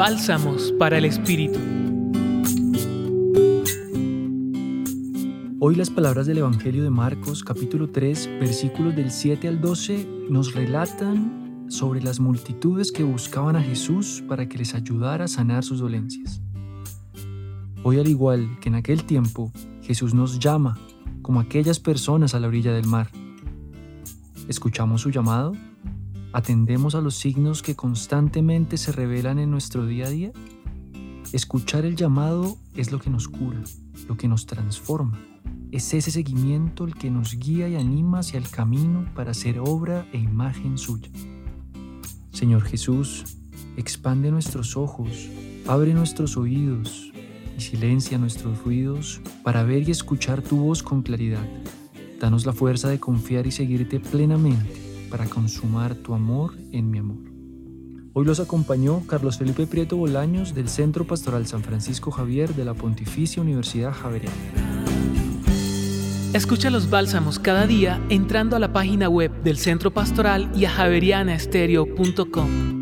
Bálsamos para el Espíritu. Hoy las palabras del Evangelio de Marcos capítulo 3 versículos del 7 al 12 nos relatan sobre las multitudes que buscaban a Jesús para que les ayudara a sanar sus dolencias. Hoy al igual que en aquel tiempo, Jesús nos llama como aquellas personas a la orilla del mar. ¿Escuchamos su llamado? ¿Atendemos a los signos que constantemente se revelan en nuestro día a día? Escuchar el llamado es lo que nos cura, lo que nos transforma. Es ese seguimiento el que nos guía y anima hacia el camino para ser obra e imagen suya. Señor Jesús, expande nuestros ojos, abre nuestros oídos y silencia nuestros ruidos para ver y escuchar tu voz con claridad. Danos la fuerza de confiar y seguirte plenamente para consumar tu amor en mi amor. Hoy los acompañó Carlos Felipe Prieto Bolaños del Centro Pastoral San Francisco Javier de la Pontificia Universidad Javeriana. Escucha los bálsamos cada día entrando a la página web del Centro Pastoral y a javerianaestereo.com.